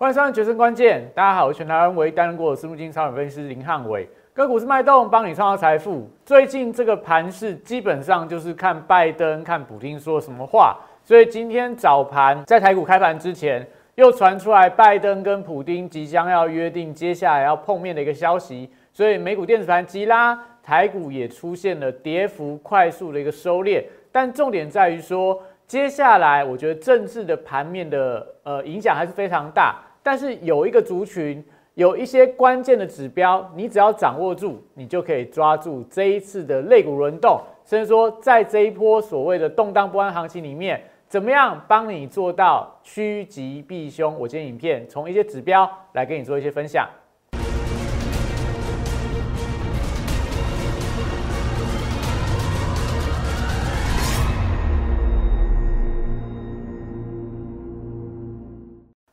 欢迎收看《决胜关键》，大家好，我是全台湾唯一担任过的私募基金超人分析师林汉伟。个股是脉动，帮你创造财富。最近这个盘势基本上就是看拜登、看普京说什么话。所以今天早盘在台股开盘之前，又传出来拜登跟普京即将要约定接下来要碰面的一个消息。所以美股电子盘急拉，台股也出现了跌幅快速的一个收敛。但重点在于说，接下来我觉得政治的盘面的呃影响还是非常大。但是有一个族群，有一些关键的指标，你只要掌握住，你就可以抓住这一次的肋骨轮动，甚至说在这一波所谓的动荡不安行情里面，怎么样帮你做到趋吉避凶？我今天影片从一些指标来给你做一些分享。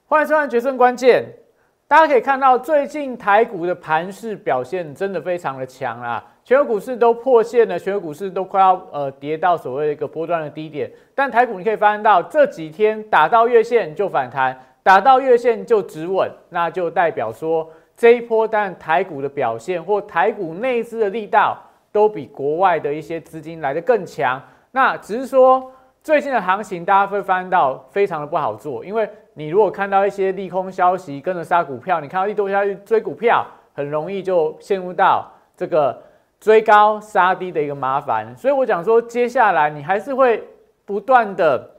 欢迎收看《决胜关键》。大家可以看到，最近台股的盘势表现真的非常的强啦，全球股市都破线了，全球股市都快要呃跌到所谓的一个波段的低点。但台股你可以发现到，这几天打到月线就反弹，打到月线就止稳，那就代表说这一波，但台股的表现或台股内资的力道都比国外的一些资金来的更强。那只是说。最近的行情，大家会发现到非常的不好做，因为你如果看到一些利空消息，跟着杀股票，你看到利多下去追股票，很容易就陷入到这个追高杀低的一个麻烦。所以我讲说，接下来你还是会不断的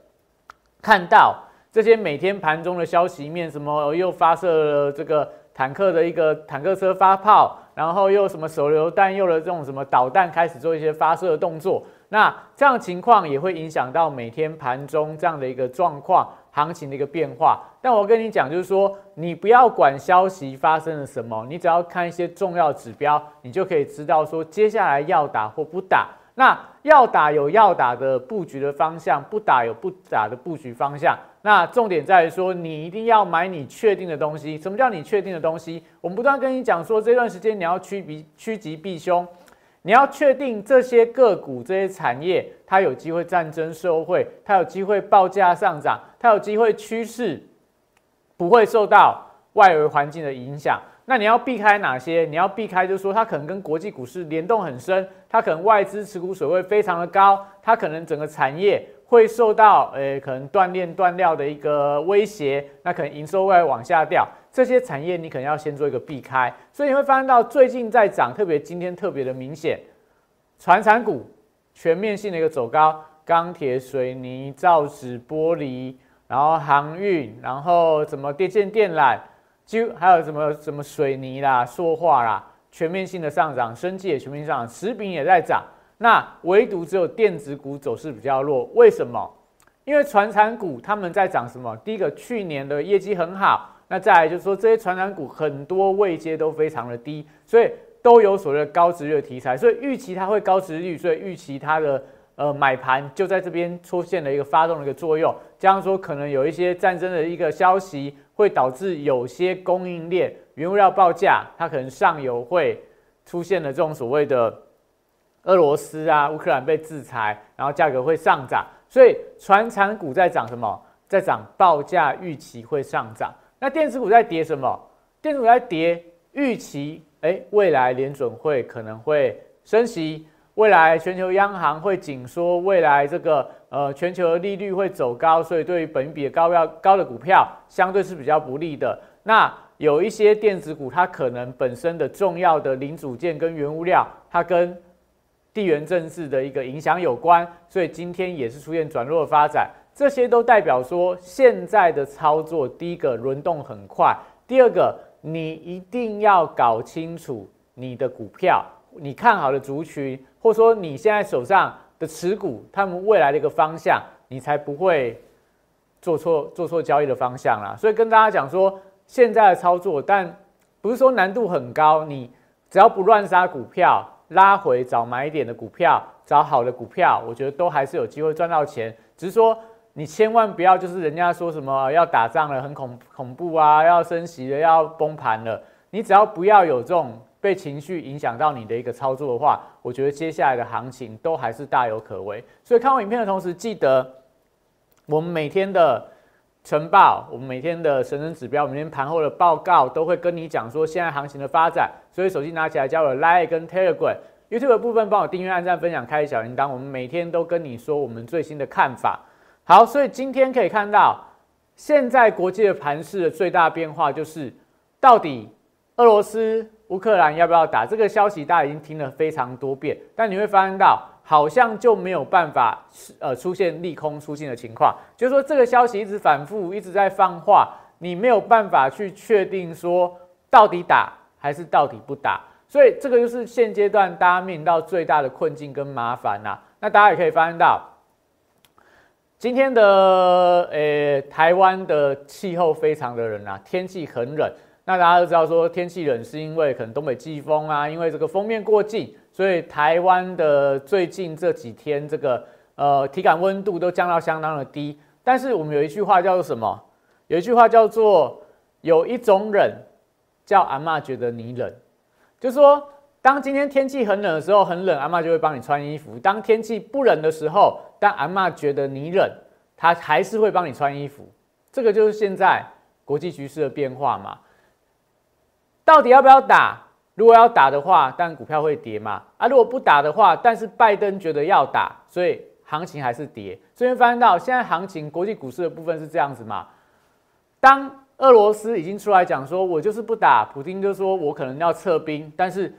看到这些每天盘中的消息面，什么又发射了这个坦克的一个坦克车发炮，然后又什么手榴弹，又了这种什么导弹开始做一些发射的动作。那这样情况也会影响到每天盘中这样的一个状况、行情的一个变化。但我跟你讲，就是说，你不要管消息发生了什么，你只要看一些重要指标，你就可以知道说接下来要打或不打。那要打有要打的布局的方向，不打有不打的布局方向。那重点在于说，你一定要买你确定的东西。什么叫你确定的东西？我们不断跟你讲说，这段时间你要趋避趋吉避凶。你要确定这些个股、这些产业，它有机会战争受惠，它有机会报价上涨，它有机会趋势不会受到外围环境的影响。那你要避开哪些？你要避开，就是说它可能跟国际股市联动很深，它可能外资持股水位非常的高，它可能整个产业会受到诶可能断链断料的一个威胁，那可能营收会往下掉。这些产业你可能要先做一个避开，所以你会发现到最近在涨，特别今天特别的明显，船产股全面性的一个走高，钢铁、水泥、造纸、玻璃，然后航运，然后什么电线电缆，就还有什么什么水泥啦、塑化啦，全面性的上涨，生技也全面上涨，食品也在涨，那唯独只有电子股走势比较弱，为什么？因为船产股他们在涨什么？第一个，去年的业绩很好。那再来就是说，这些传染股很多位阶都非常的低，所以都有所谓的高值率的题材，所以预期它会高值率，所以预期它的呃买盘就在这边出现了一个发动的一个作用。加上说，可能有一些战争的一个消息，会导致有些供应链原物料报价，它可能上游会出现了这种所谓的俄罗斯啊、乌克兰被制裁，然后价格会上涨，所以船产股在涨什么？在涨报价预期会上涨。那电子股在跌什么？电子股在跌，预期哎，未来联准会可能会升息，未来全球央行会紧缩，未来这个呃全球利率会走高，所以对于本比高要高的股票，相对是比较不利的。那有一些电子股，它可能本身的重要的零组件跟原物料，它跟地缘政治的一个影响有关，所以今天也是出现转弱的发展。这些都代表说，现在的操作，第一个轮动很快，第二个你一定要搞清楚你的股票，你看好的族群，或者说你现在手上的持股，他们未来的一个方向，你才不会做错做错交易的方向啦。所以跟大家讲说，现在的操作，但不是说难度很高，你只要不乱杀股票，拉回找买点的股票，找好的股票，我觉得都还是有机会赚到钱，只是说。你千万不要就是人家说什么要打仗了，很恐恐怖啊，要升息了，要崩盘了。你只要不要有这种被情绪影响到你的一个操作的话，我觉得接下来的行情都还是大有可为。所以看完影片的同时，记得我们每天的晨报，我们每天的神神指标，每天盘后的报告都会跟你讲说现在行情的发展。所以手机拿起来，加我 Line 跟 Telegram。YouTube 的部分帮我订阅、按赞、分享、开小铃铛。我们每天都跟你说我们最新的看法。好，所以今天可以看到，现在国际的盘势的最大变化就是，到底俄罗斯、乌克兰要不要打？这个消息大家已经听了非常多遍，但你会发现到。好像就没有办法呃出现利空出尽的情况，就是说这个消息一直反复，一直在放话，你没有办法去确定说到底打还是到底不打，所以这个就是现阶段大家面临到最大的困境跟麻烦呐。那大家也可以发现到，今天的呃台湾的气候非常的冷啊，天气很冷。那大家都知道说天气冷是因为可能东北季风啊，因为这个封面过境。所以台湾的最近这几天，这个呃体感温度都降到相当的低。但是我们有一句话叫做什么？有一句话叫做有一种冷，叫阿妈觉得你冷。就是说，当今天天气很冷的时候，很冷，阿妈就会帮你穿衣服；当天气不冷的时候，但阿妈觉得你冷，她还是会帮你穿衣服。这个就是现在国际局势的变化嘛。到底要不要打？如果要打的话，但股票会跌嘛？啊，如果不打的话，但是拜登觉得要打，所以行情还是跌。所以发现到现在行情，国际股市的部分是这样子嘛？当俄罗斯已经出来讲说，我就是不打，普京就说我可能要撤兵，但是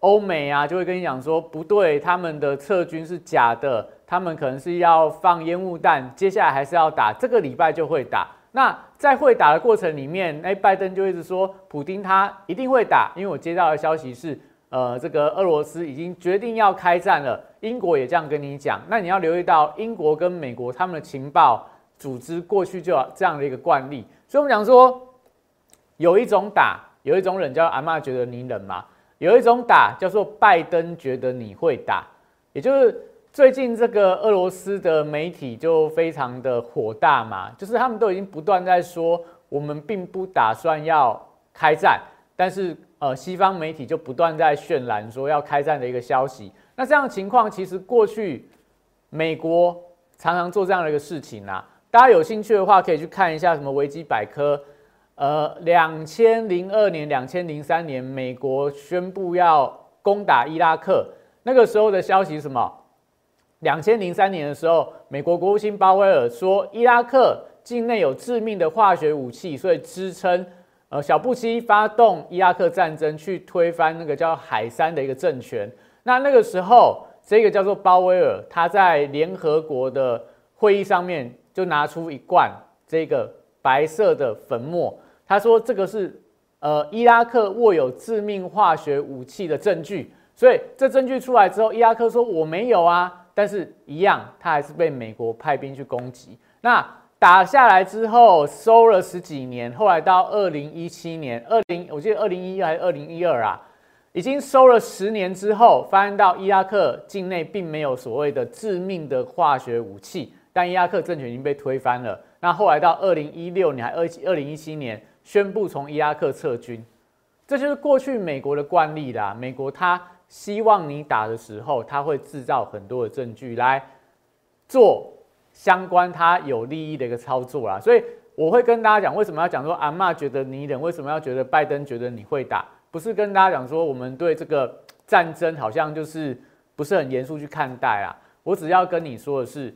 欧美啊就会跟你讲说，不对，他们的撤军是假的，他们可能是要放烟雾弹，接下来还是要打，这个礼拜就会打。那在会打的过程里面，哎，拜登就一直说，普京他一定会打，因为我接到的消息是，呃，这个俄罗斯已经决定要开战了，英国也这样跟你讲。那你要留意到，英国跟美国他们的情报组织过去就有这样的一个惯例，所以我们讲说，有一种打，有一种冷叫阿妈觉得你冷嘛，有一种打叫做拜登觉得你会打，也就是。最近这个俄罗斯的媒体就非常的火大嘛，就是他们都已经不断在说，我们并不打算要开战，但是呃，西方媒体就不断在渲染说要开战的一个消息。那这样的情况，其实过去美国常常做这样的一个事情啊。大家有兴趣的话，可以去看一下什么维基百科。呃，两千零二年、两千零三年，美国宣布要攻打伊拉克，那个时候的消息是什么？两千零三年的时候，美国国务卿鲍威尔说，伊拉克境内有致命的化学武器，所以支撑呃小布希发动伊拉克战争，去推翻那个叫海山的一个政权。那那个时候，这个叫做鲍威尔，他在联合国的会议上面就拿出一罐这个白色的粉末，他说这个是呃伊拉克握有致命化学武器的证据。所以这证据出来之后，伊拉克说我没有啊。但是，一样，他还是被美国派兵去攻击。那打下来之后，收了十几年，后来到二零一七年，二零我记得二零一一还是二零一二啊，已经收了十年之后，发现到伊拉克境内并没有所谓的致命的化学武器，但伊拉克政权已经被推翻了。那后来到二零一六年还二二零一七年，宣布从伊拉克撤军，这就是过去美国的惯例啦。美国它。希望你打的时候，他会制造很多的证据来做相关他有利益的一个操作啦。所以我会跟大家讲，为什么要讲说阿妈觉得你冷，为什么要觉得拜登觉得你会打？不是跟大家讲说我们对这个战争好像就是不是很严肃去看待啊。我只要跟你说的是，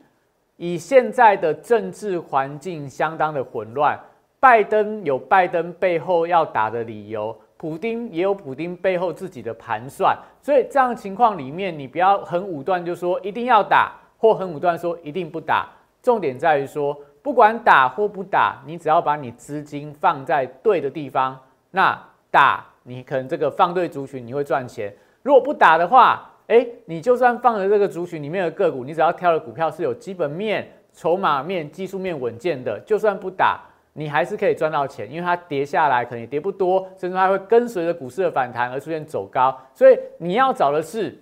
以现在的政治环境相当的混乱，拜登有拜登背后要打的理由。普丁也有普丁背后自己的盘算，所以这样情况里面，你不要很武断就说一定要打，或很武断说一定不打。重点在于说，不管打或不打，你只要把你资金放在对的地方，那打你可能这个放对族群你会赚钱。如果不打的话，哎，你就算放了这个族群里面的个股，你只要挑的股票是有基本面、筹码面、技术面稳健的，就算不打。你还是可以赚到钱，因为它跌下来可能也跌不多，甚至它会跟随着股市的反弹而出现走高。所以你要找的是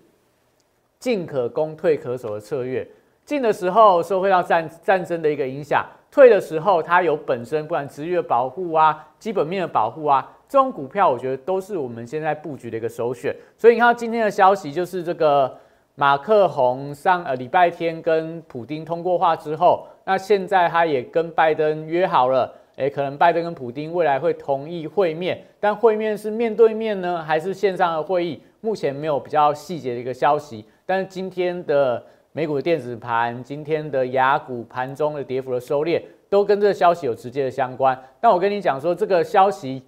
进可攻、退可守的策略。进的时候受会到战战争的一个影响，退的时候它有本身不管职业的保护啊、基本面的保护啊，这种股票我觉得都是我们现在布局的一个首选。所以你看今天的消息就是这个马克宏上呃礼拜天跟普丁通过话之后。那现在他也跟拜登约好了，诶，可能拜登跟普京未来会同意会面，但会面是面对面呢，还是线上的会议？目前没有比较细节的一个消息。但是今天的美股的电子盘，今天的雅股盘中的跌幅的收敛，都跟这个消息有直接的相关。但我跟你讲说，这个消息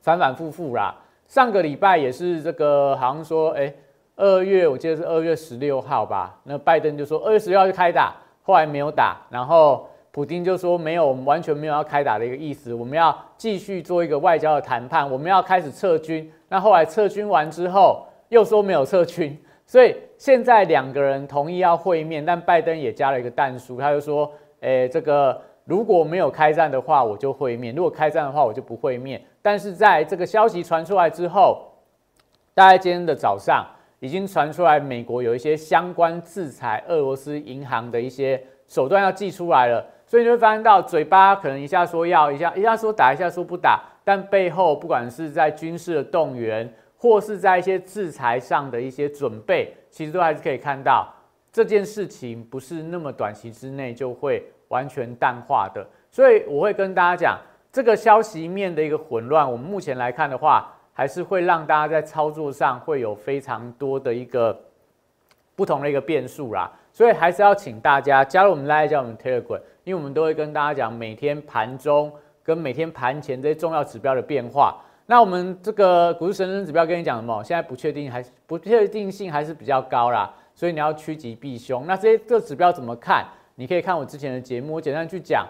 反反复复啦。上个礼拜也是这个，好像说，哎，二月我记得是二月十六号吧，那拜登就说二月十六号就开打，后来没有打，然后普京就说没有，我们完全没有要开打的一个意思，我们要继续做一个外交的谈判，我们要开始撤军。那后来撤军完之后，又说没有撤军，所以现在两个人同意要会面，但拜登也加了一个弹书，他就说，诶，这个。如果没有开战的话，我就会面；如果开战的话，我就不会面。但是在这个消息传出来之后，大概今天的早上已经传出来，美国有一些相关制裁俄罗斯银行的一些手段要寄出来了。所以你会发现到，嘴巴可能一下说要，一下一下说打，一下说不打，但背后不管是在军事的动员，或是在一些制裁上的一些准备，其实都还是可以看到这件事情不是那么短期之内就会。完全淡化的，所以我会跟大家讲，这个消息面的一个混乱，我们目前来看的话，还是会让大家在操作上会有非常多的一个不同的一个变数啦。所以还是要请大家加入我们来加我们 Telegram，因为我们都会跟大家讲每天盘中跟每天盘前这些重要指标的变化。那我们这个股市神人指标跟你讲什么？现在不确定，还不确定性还是比较高啦，所以你要趋吉避凶。那这些这指标怎么看？你可以看我之前的节目，我简单去讲。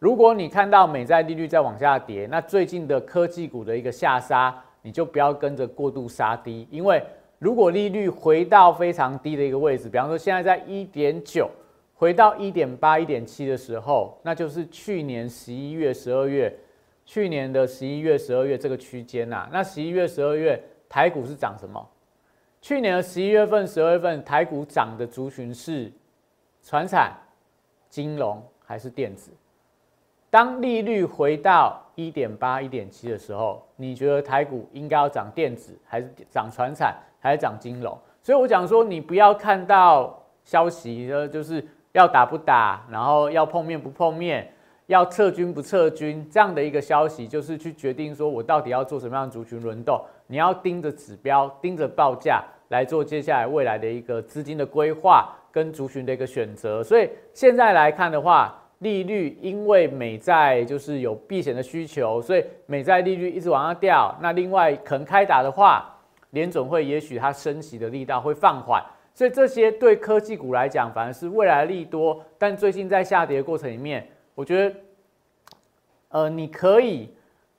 如果你看到美债利率在往下跌，那最近的科技股的一个下杀，你就不要跟着过度杀低。因为如果利率回到非常低的一个位置，比方说现在在一点九，回到一点八、一点七的时候，那就是去年十一月、十二月，去年的十一月、十二月这个区间呐。那十一月、十二月台股是涨什么？去年的十一月份、十二月份台股涨的族群是船产。金融还是电子？当利率回到一点八、一点七的时候，你觉得台股应该要涨电子，还是涨船产，还是涨金融？所以我讲说，你不要看到消息，呃，就是要打不打，然后要碰面不碰面，要撤军不撤军这样的一个消息，就是去决定说我到底要做什么样的族群轮动。你要盯着指标，盯着报价来做接下来未来的一个资金的规划。跟族群的一个选择，所以现在来看的话，利率因为美债就是有避险的需求，所以美债利率一直往下掉。那另外可能开打的话，联总会也许它升息的力道会放缓，所以这些对科技股来讲反而是未来利多。但最近在下跌的过程里面，我觉得，呃，你可以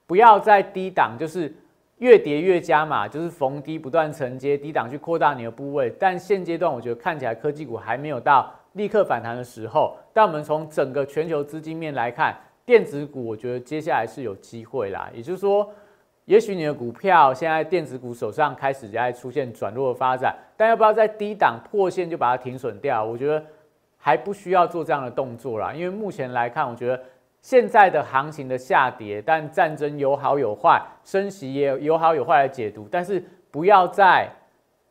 不要再低档，就是。越跌越加嘛，就是逢低不断承接低档去扩大你的部位。但现阶段我觉得看起来科技股还没有到立刻反弹的时候。但我们从整个全球资金面来看，电子股我觉得接下来是有机会啦。也就是说，也许你的股票现在电子股手上开始在出现转弱的发展，但要不要在低档破线就把它停损掉？我觉得还不需要做这样的动作啦。因为目前来看，我觉得。现在的行情的下跌，但战争有好有坏，升息也有好有坏的解读。但是不要在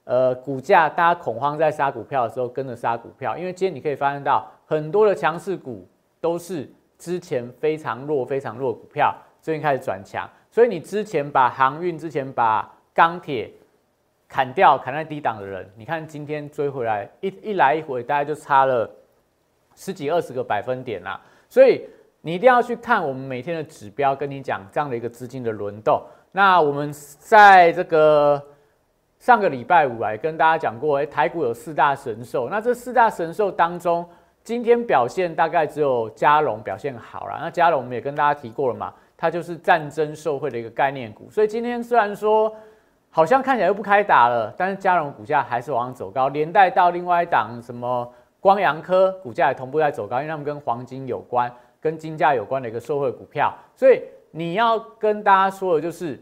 呃股价大家恐慌在杀股票的时候跟着杀股票，因为今天你可以发现到很多的强势股都是之前非常弱、非常弱的股票，最近开始转强。所以你之前把航运、之前把钢铁砍掉、砍在低档的人，你看今天追回来一一来一回，大概就差了十几二十个百分点啦。所以。你一定要去看我们每天的指标，跟你讲这样的一个资金的轮动。那我们在这个上个礼拜五来跟大家讲过，哎，台股有四大神兽。那这四大神兽当中，今天表现大概只有嘉龙表现好了。那嘉龙我们也跟大家提过了嘛，它就是战争受惠的一个概念股。所以今天虽然说好像看起来又不开打了，但是嘉荣股价还是往上走高，连带到另外一档什么光阳科股价也同步在走高，因为他们跟黄金有关。跟金价有关的一个社会股票，所以你要跟大家说的就是，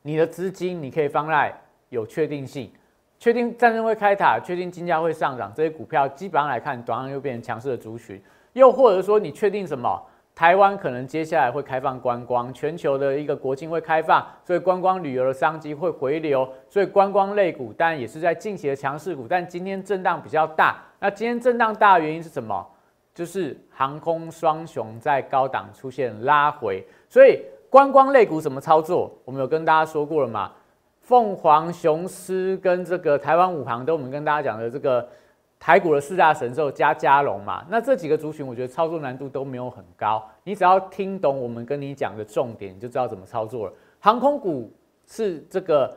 你的资金你可以放在有确定性，确定战争会开塔，确定金价会上涨，这些股票基本上来看，短上又变成强势的族群。又或者说，你确定什么？台湾可能接下来会开放观光，全球的一个国境会开放，所以观光旅游的商机会回流，所以观光类股当然也是在近期的强势股，但今天震荡比较大。那今天震荡大的原因是什么？就是航空双雄在高档出现拉回，所以观光类股怎么操作？我们有跟大家说过了嘛？凤凰、雄狮跟这个台湾五航都我们跟大家讲的这个台股的四大神兽加加龙嘛，那这几个族群我觉得操作难度都没有很高，你只要听懂我们跟你讲的重点，你就知道怎么操作了。航空股是这个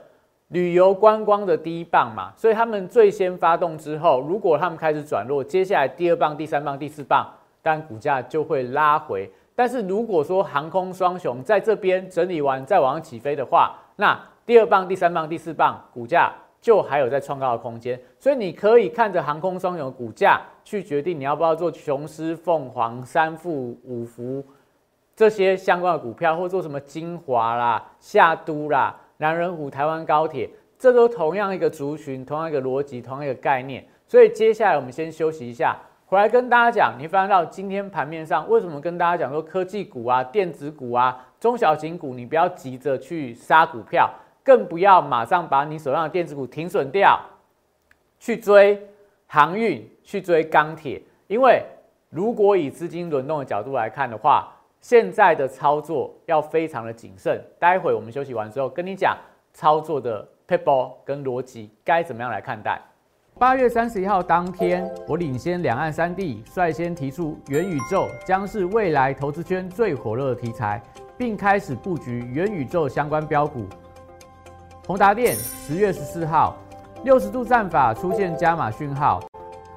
旅游观光的第一棒嘛，所以他们最先发动之后，如果他们开始转弱，接下来第二棒、第三棒、第四棒，当然股价就会拉回。但是如果说航空双雄在这边整理完再往上起飞的话，那第二棒、第三棒、第四棒股价就还有在创高的空间，所以你可以看着航空双雄的股价去决定你要不要做雄狮、凤凰、三富、五福。这些相关的股票，或做什么精华啦、夏都啦、南人湖、台湾高铁，这都同样一个族群，同样一个逻辑，同样一个概念。所以接下来我们先休息一下，回来跟大家讲。你发现到今天盘面上，为什么跟大家讲说科技股啊、电子股啊、中小型股，你不要急着去杀股票，更不要马上把你手上的电子股停损掉，去追航运、去追钢铁，因为如果以资金轮动的角度来看的话，现在的操作要非常的谨慎，待会我们休息完之后跟你讲操作的 people 跟逻辑该怎么样来看待。八月三十一号当天，我领先两岸三地，率先提出元宇宙将是未来投资圈最火热的题材，并开始布局元宇宙相关标股。宏达电十月十四号六十度战法出现加码讯号，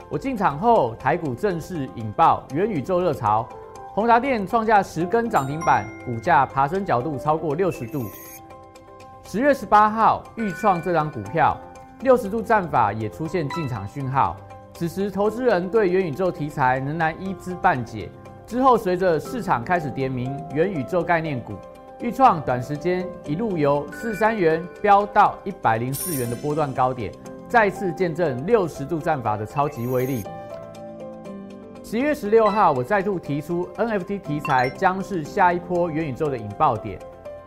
我进场后台股正式引爆元宇宙热潮。宏达电创下十根涨停板，股价爬升角度超过六十度。十月十八号，预创这张股票六十度战法也出现进场讯号。此时，投资人对元宇宙题材仍然一知半解。之后，随着市场开始点名元宇宙概念股，预创短时间一路由四三元飙到一百零四元的波段高点，再次见证六十度战法的超级威力。十一月十六号，我再度提出 NFT 题材将是下一波元宇宙的引爆点。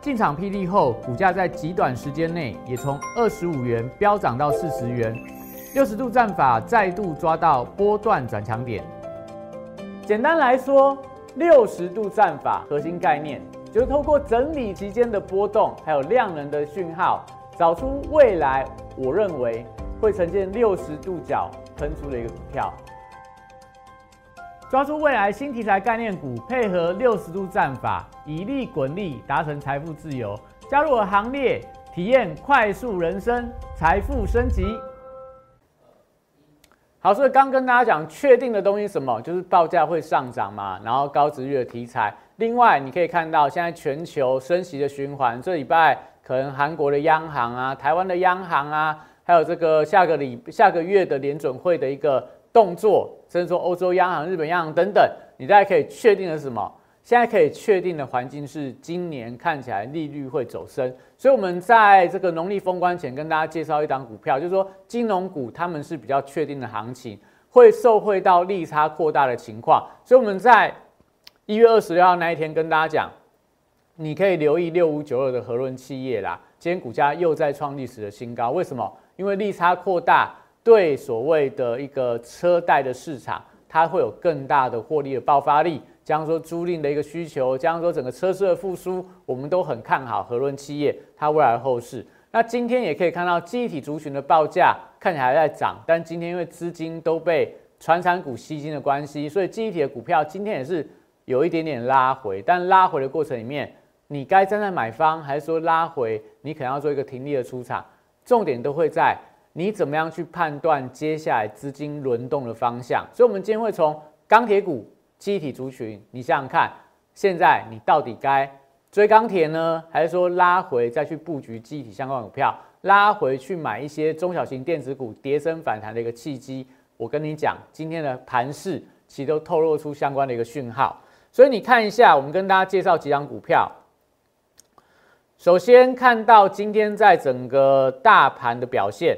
进场霹雳后，股价在极短时间内也从二十五元飙涨到四十元。六十度战法再度抓到波段转强点。简单来说，六十度战法核心概念就是透过整理期间的波动，还有量能的讯号，找出未来我认为会呈现六十度角喷出的一个股票。抓住未来新题材概念股，配合六十度战法，以利滚利，达成财富自由。加入我行列，体验快速人生，财富升级。好，所以刚跟大家讲，确定的东西什么？就是报价会上涨嘛，然后高值率的题材。另外，你可以看到现在全球升息的循环，这礼拜可能韩国的央行啊，台湾的央行啊，还有这个下个礼下个月的联准会的一个。动作，甚至说欧洲央行、日本央行等等，你大家可以确定的是什么？现在可以确定的环境是，今年看起来利率会走升。所以我们在这个农历封关前跟大家介绍一档股票，就是说金融股他们是比较确定的行情，会受惠到利差扩大的情况。所以我们在一月二十六号那一天跟大家讲，你可以留意六五九二的和润企业啦，今天股价又在创历史的新高。为什么？因为利差扩大。对所谓的一个车贷的市场，它会有更大的获利的爆发力。加上说租赁的一个需求，加上说整个车市的复苏，我们都很看好和润企业它未来的后市。那今天也可以看到记忆体族群的报价看起来还在涨，但今天因为资金都被传产股吸金的关系，所以记忆体的股票今天也是有一点点拉回。但拉回的过程里面，你该站在买方，还是说拉回你可能要做一个停利的出场？重点都会在。你怎么样去判断接下来资金轮动的方向？所以，我们今天会从钢铁股、机体族群，你想想看，现在你到底该追钢铁呢，还是说拉回再去布局机体相关股票，拉回去买一些中小型电子股，跌升反弹的一个契机？我跟你讲，今天的盘势其实都透露出相关的一个讯号。所以，你看一下，我们跟大家介绍几张股票。首先看到今天在整个大盘的表现。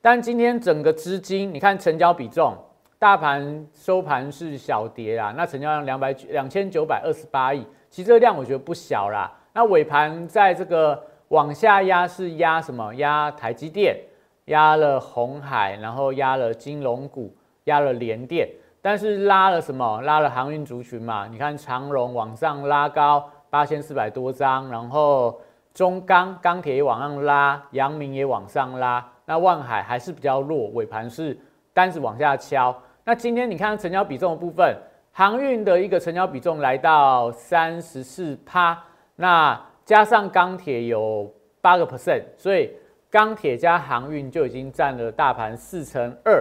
但今天整个资金，你看成交比重，大盘收盘是小跌啊，那成交量两百两千九百二十八亿，其实这个量我觉得不小啦。那尾盘在这个往下压是压什么？压台积电，压了红海，然后压了金融股，压了联电。但是拉了什么？拉了航运族群嘛。你看长荣往上拉高八千四百多张，然后中钢钢铁也往上拉，阳明也往上拉。那万海还是比较弱，尾盘是单子往下敲。那今天你看成交比重的部分，航运的一个成交比重来到三十四趴，那加上钢铁有八个 percent，所以钢铁加航运就已经占了大盘四成二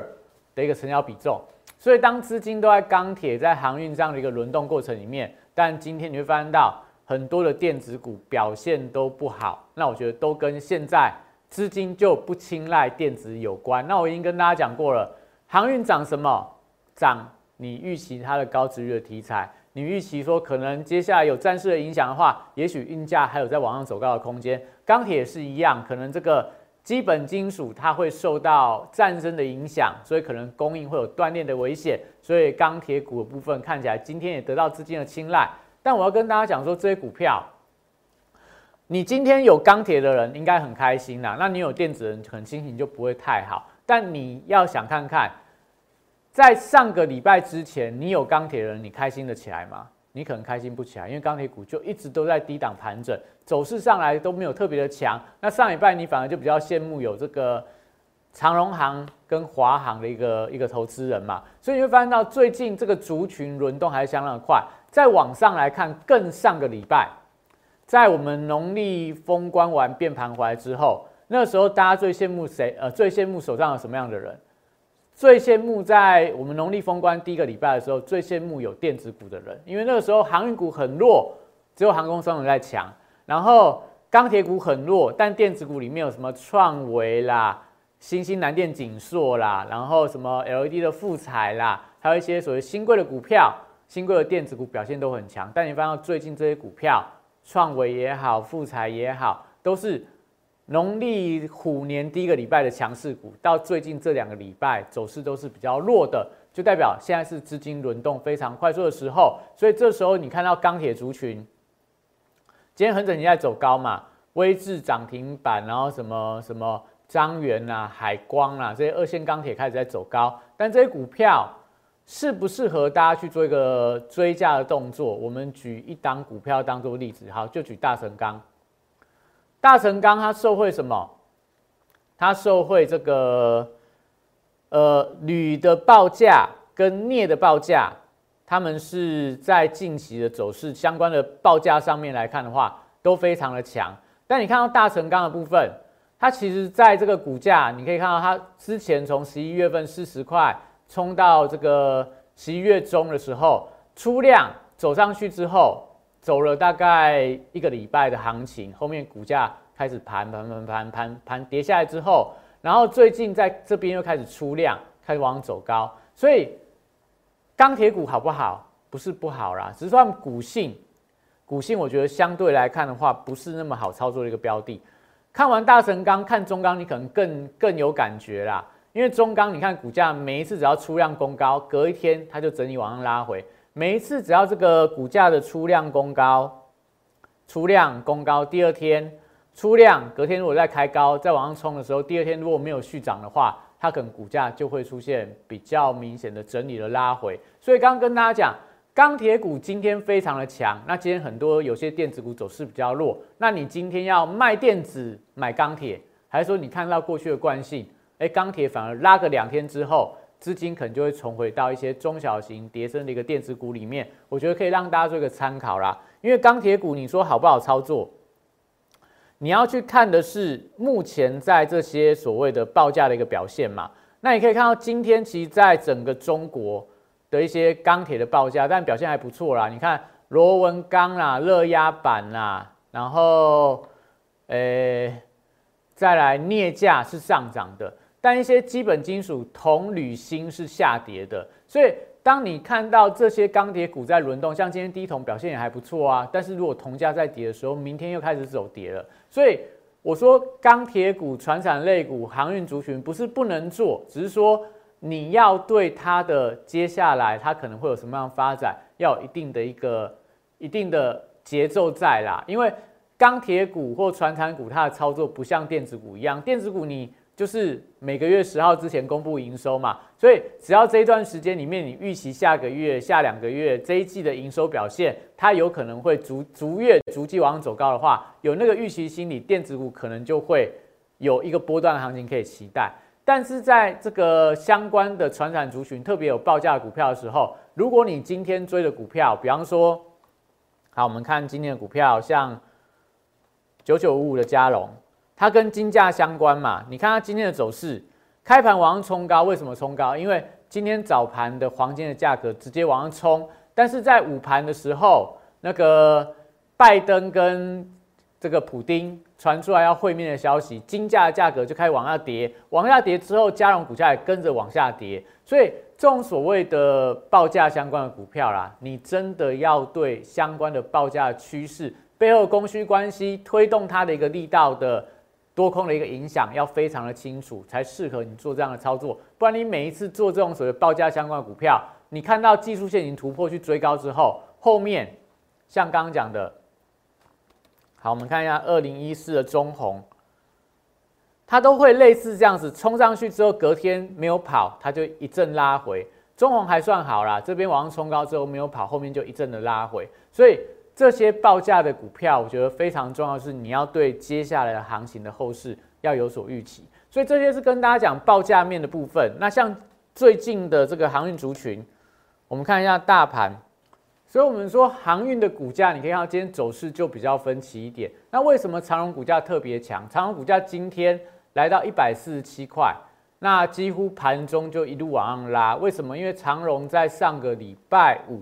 的一个成交比重。所以，当资金都在钢铁、在航运这样的一个轮动过程里面，但今天你会发现到很多的电子股表现都不好。那我觉得都跟现在资金就不青睐电子有关。那我已经跟大家讲过了，航运涨什么？涨你预期它的高值率的题材，你预期说可能接下来有战事的影响的话，也许运价还有在往上走高的空间。钢铁也是一样，可能这个。基本金属它会受到战争的影响，所以可能供应会有断裂的危险，所以钢铁股的部分看起来今天也得到资金的青睐。但我要跟大家讲说，这些股票，你今天有钢铁的人应该很开心啦，那你有电子人可能心情就不会太好。但你要想看看，在上个礼拜之前，你有钢铁人，你开心的起来吗？你可能开心不起来，因为钢铁股就一直都在低档盘整，走势上来都没有特别的强。那上礼拜你反而就比较羡慕有这个长荣行跟华航的一个一个投资人嘛，所以你会发现到最近这个族群轮动还是相当的快。再往上来看，更上个礼拜，在我们农历封关完变盘回来之后，那时候大家最羡慕谁？呃，最羡慕手上有什么样的人？最羡慕在我们农历封关第一个礼拜的时候，最羡慕有电子股的人，因为那个时候航运股很弱，只有航空双雄在强，然后钢铁股很弱，但电子股里面有什么创维啦、新兴南电、景硕啦，然后什么 LED 的富彩啦，还有一些所谓新贵的股票，新贵的电子股表现都很强。但你发现最近这些股票，创维也好，富彩也好，都是。农历虎年第一个礼拜的强势股，到最近这两个礼拜走势都是比较弱的，就代表现在是资金轮动非常快速的时候。所以这时候你看到钢铁族群，今天恒整天在走高嘛，微智涨停板，然后什么什么张元啊、海光啊这些二线钢铁开始在走高，但这些股票适不适合大家去做一个追加的动作？我们举一档股票当做例子，好，就举大成钢。大成钢它受惠什么？它受惠这个呃铝的报价跟镍的报价，他们是在近期的走势相关的报价上面来看的话，都非常的强。但你看到大成钢的部分，它其实在这个股价，你可以看到它之前从十一月份四十块冲到这个十一月中的时候出量走上去之后。走了大概一个礼拜的行情，后面股价开始盘盘盘盘盘盘跌下来之后，然后最近在这边又开始出量，开始往上走高。所以钢铁股好不好？不是不好啦，只是说股性，股性我觉得相对来看的话，不是那么好操作的一个标的。看完大神钢，看中钢，你可能更更有感觉啦。因为中钢，你看股价每一次只要出量攻高，隔一天它就整理往上拉回。每一次只要这个股价的出量攻高，出量攻高，第二天出量，隔天如果再开高，再往上冲的时候，第二天如果没有续涨的话，它可能股价就会出现比较明显的整理的拉回。所以刚刚跟大家讲，钢铁股今天非常的强，那今天很多有些电子股走势比较弱，那你今天要卖电子买钢铁，还是说你看到过去的惯性，哎，钢铁反而拉个两天之后？资金可能就会重回到一些中小型叠升的一个电子股里面，我觉得可以让大家做一个参考啦。因为钢铁股，你说好不好操作？你要去看的是目前在这些所谓的报价的一个表现嘛。那你可以看到今天其实在整个中国的一些钢铁的报价，但表现还不错啦。你看螺纹钢啦、热压板啦，然后呃再来镍价是上涨的。但一些基本金属铜、铝、锌是下跌的，所以当你看到这些钢铁股在轮动，像今天低铜表现也还不错啊。但是如果铜价在跌的时候，明天又开始走跌了。所以我说钢铁股、船产类股、航运族群不是不能做，只是说你要对它的接下来它可能会有什么样发展，要有一定的一个一定的节奏在啦。因为钢铁股或船产股它的操作不像电子股一样，电子股你。就是每个月十号之前公布营收嘛，所以只要这一段时间里面你预期下个月、下两个月这一季的营收表现，它有可能会逐逐月、逐季往上走高的话，有那个预期心理，电子股可能就会有一个波段行情可以期待。但是在这个相关的传产族群特别有报价股票的时候，如果你今天追的股票，比方说，好，我们看今天的股票，像九九五五的嘉龙。它跟金价相关嘛？你看它今天的走势，开盘往上冲高，为什么冲高？因为今天早盘的黄金的价格直接往上冲，但是在午盘的时候，那个拜登跟这个普丁传出来要会面的消息，金价的价格就开始往下跌，往下跌之后，加融股价也跟着往下跌。所以这种所谓的报价相关的股票啦，你真的要对相关的报价趋势背后供需关系推动它的一个力道的。多空的一个影响要非常的清楚，才适合你做这样的操作。不然你每一次做这种所谓报价相关的股票，你看到技术线已经突破去追高之后，后面像刚刚讲的，好，我们看一下二零一四的中红，它都会类似这样子冲上去之后，隔天没有跑，它就一阵拉回。中红还算好啦，这边往上冲高之后没有跑，后面就一阵的拉回，所以。这些报价的股票，我觉得非常重要，是你要对接下来的行情的后市要有所预期。所以这些是跟大家讲报价面的部分。那像最近的这个航运族群，我们看一下大盘。所以我们说航运的股价，你可以看到今天走势就比较分歧一点。那为什么长荣股价特别强？长荣股价今天来到一百四十七块，那几乎盘中就一路往上拉。为什么？因为长荣在上个礼拜五。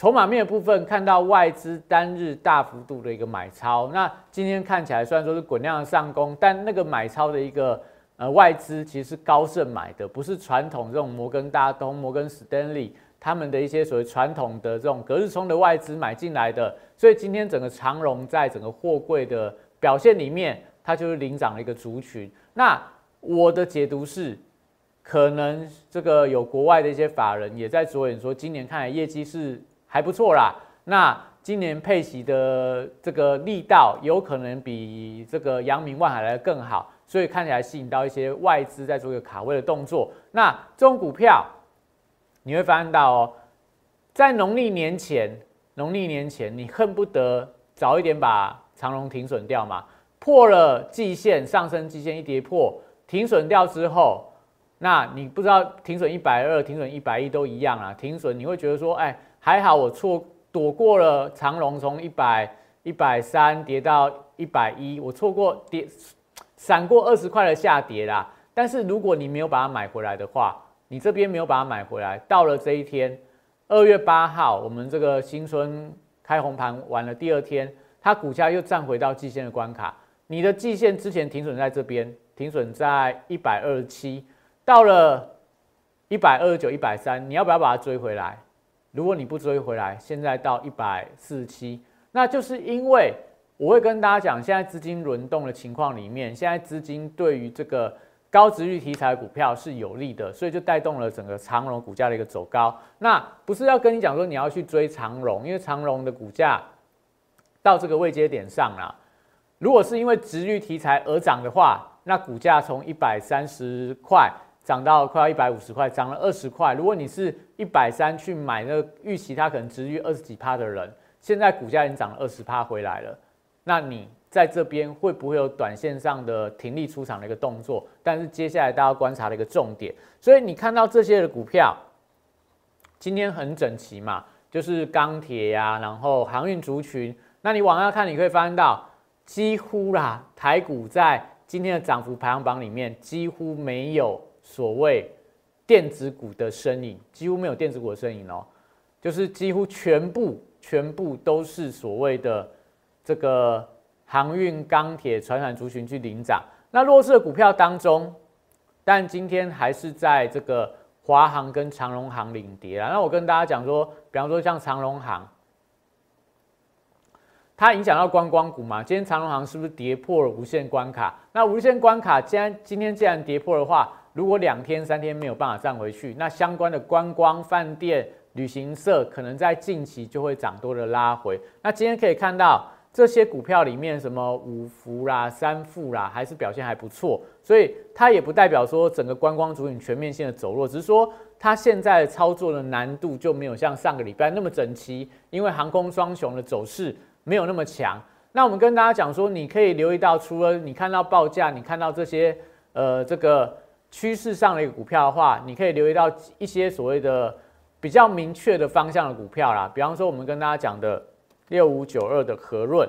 筹码面的部分，看到外资单日大幅度的一个买超，那今天看起来虽然说是滚量的上攻，但那个买超的一个呃外资其实是高盛买的，不是传统这种摩根大通、摩根斯丹利他们的一些所谓传统的这种隔日冲的外资买进来的，所以今天整个长荣在整个货柜的表现里面，它就是领涨的一个族群。那我的解读是，可能这个有国外的一些法人也在着眼说，今年看来业绩是。还不错啦，那今年配息的这个力道有可能比这个阳明万海来的更好，所以看起来吸引到一些外资在做一个卡位的动作。那这种股票你会发现到哦，在农历年前，农历年前你恨不得早一点把长龙停损掉嘛，破了季线上升季线一跌破，停损掉之后，那你不知道停损一百二、停损一百一都一样啊，停损你会觉得说，哎。还好我错躲过了长龙从一百一百三跌到一百一，我错过跌闪过二十块的下跌啦。但是如果你没有把它买回来的话，你这边没有把它买回来，到了这一天二月八号，我们这个新春开红盘完了第二天，它股价又站回到季线的关卡。你的季线之前停损在这边，停损在一百二十七，到了一百二十九、一百三，你要不要把它追回来？如果你不追回来，现在到一百四十七，那就是因为我会跟大家讲，现在资金轮动的情况里面，现在资金对于这个高值率题材股票是有利的，所以就带动了整个长荣股价的一个走高。那不是要跟你讲说你要去追长荣，因为长荣的股价到这个位阶点上了，如果是因为值率题材而涨的话，那股价从一百三十块。涨到快要一百五十块，涨了二十块。如果你是一百三去买那个预期它可能值于二十几趴的人，现在股价已经涨了二十趴回来了，那你在这边会不会有短线上的停利出场的一个动作？但是接下来大家观察的一个重点，所以你看到这些的股票今天很整齐嘛，就是钢铁呀，然后航运族群。那你往下看，你可以发现到几乎啦，台股在今天的涨幅排行榜里面几乎没有。所谓电子股的身影，几乎没有电子股的身影哦，就是几乎全部全部都是所谓的这个航运、钢铁、船产族群去领涨。那弱势的股票当中，但今天还是在这个华航跟长荣航领跌啊。那我跟大家讲说，比方说像长荣航，它影响到观光股嘛？今天长荣航是不是跌破了无限关卡？那无限关卡既然今天既然跌破的话，如果两天三天没有办法站回去，那相关的观光饭店、旅行社可能在近期就会涨多的拉回。那今天可以看到这些股票里面什么五福啦、三富啦，还是表现还不错，所以它也不代表说整个观光主影全面性的走弱，只是说它现在操作的难度就没有像上个礼拜那么整齐，因为航空双雄的走势没有那么强。那我们跟大家讲说，你可以留意到，除了你看到报价，你看到这些呃这个趋势上的一个股票的话，你可以留意到一些所谓的比较明确的方向的股票啦，比方说我们跟大家讲的。六五九二的和润，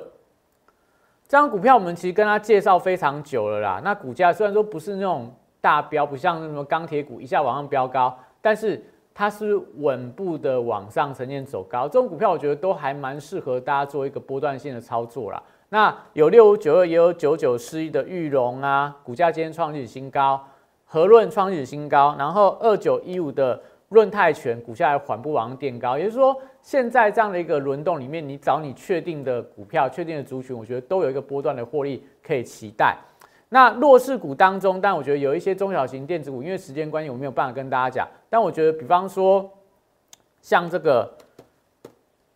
这张股票我们其实跟他介绍非常久了啦。那股价虽然说不是那种大标，不像什么钢铁股一下往上飙高，但是它是稳步的往上呈现走高。这种股票我觉得都还蛮适合大家做一个波段性的操作啦。那有六五九二，也有九九四一的玉龙啊，股价今天创历史新高，和润创历史新高，然后二九一五的。润泰拳股价还缓步往上垫高，也就是说，现在这样的一个轮动里面，你找你确定的股票、确定的族群，我觉得都有一个波段的获利可以期待。那弱势股当中，但我觉得有一些中小型电子股，因为时间关系，我没有办法跟大家讲。但我觉得，比方说像这个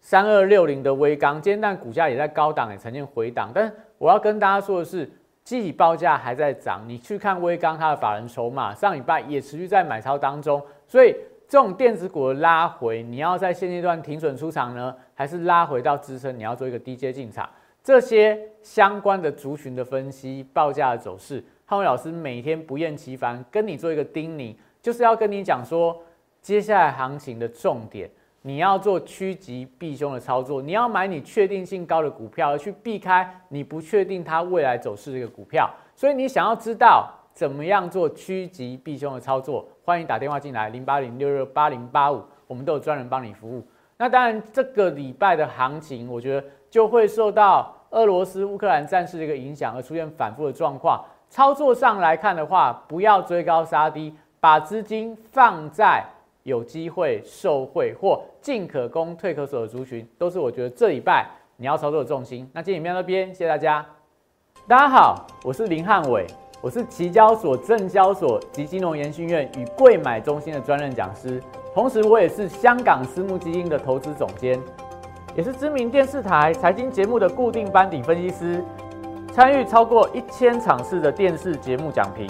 三二六零的微钢，今天但股价也在高档也呈现回档，但我要跟大家说的是，基体报价还在涨。你去看微钢，它的法人筹码上礼拜也持续在买超当中，所以。这种电子股的拉回，你要在现阶段停损出场呢，还是拉回到支撑？你要做一个低阶进场？这些相关的族群的分析、报价的走势，汉伟老师每天不厌其烦跟你做一个叮咛，就是要跟你讲说，接下来行情的重点，你要做趋吉避凶的操作，你要买你确定性高的股票，而去避开你不确定它未来走势的一个股票。所以你想要知道。怎么样做趋吉避凶的操作？欢迎打电话进来，零八零六六八零八五，我们都有专人帮你服务。那当然，这个礼拜的行情，我觉得就会受到俄罗斯乌克兰战事的一个影响，而出现反复的状况。操作上来看的话，不要追高杀低，把资金放在有机会受惠或进可攻退可守的族群，都是我觉得这礼拜你要操作的重心。那今天影片这边，谢谢大家。大家好，我是林汉伟。我是期交所、证交所及金融研训院与贵买中心的专任讲师，同时我也是香港私募基金的投资总监，也是知名电视台财经节目的固定班底分析师，参与超过一千场次的电视节目讲评。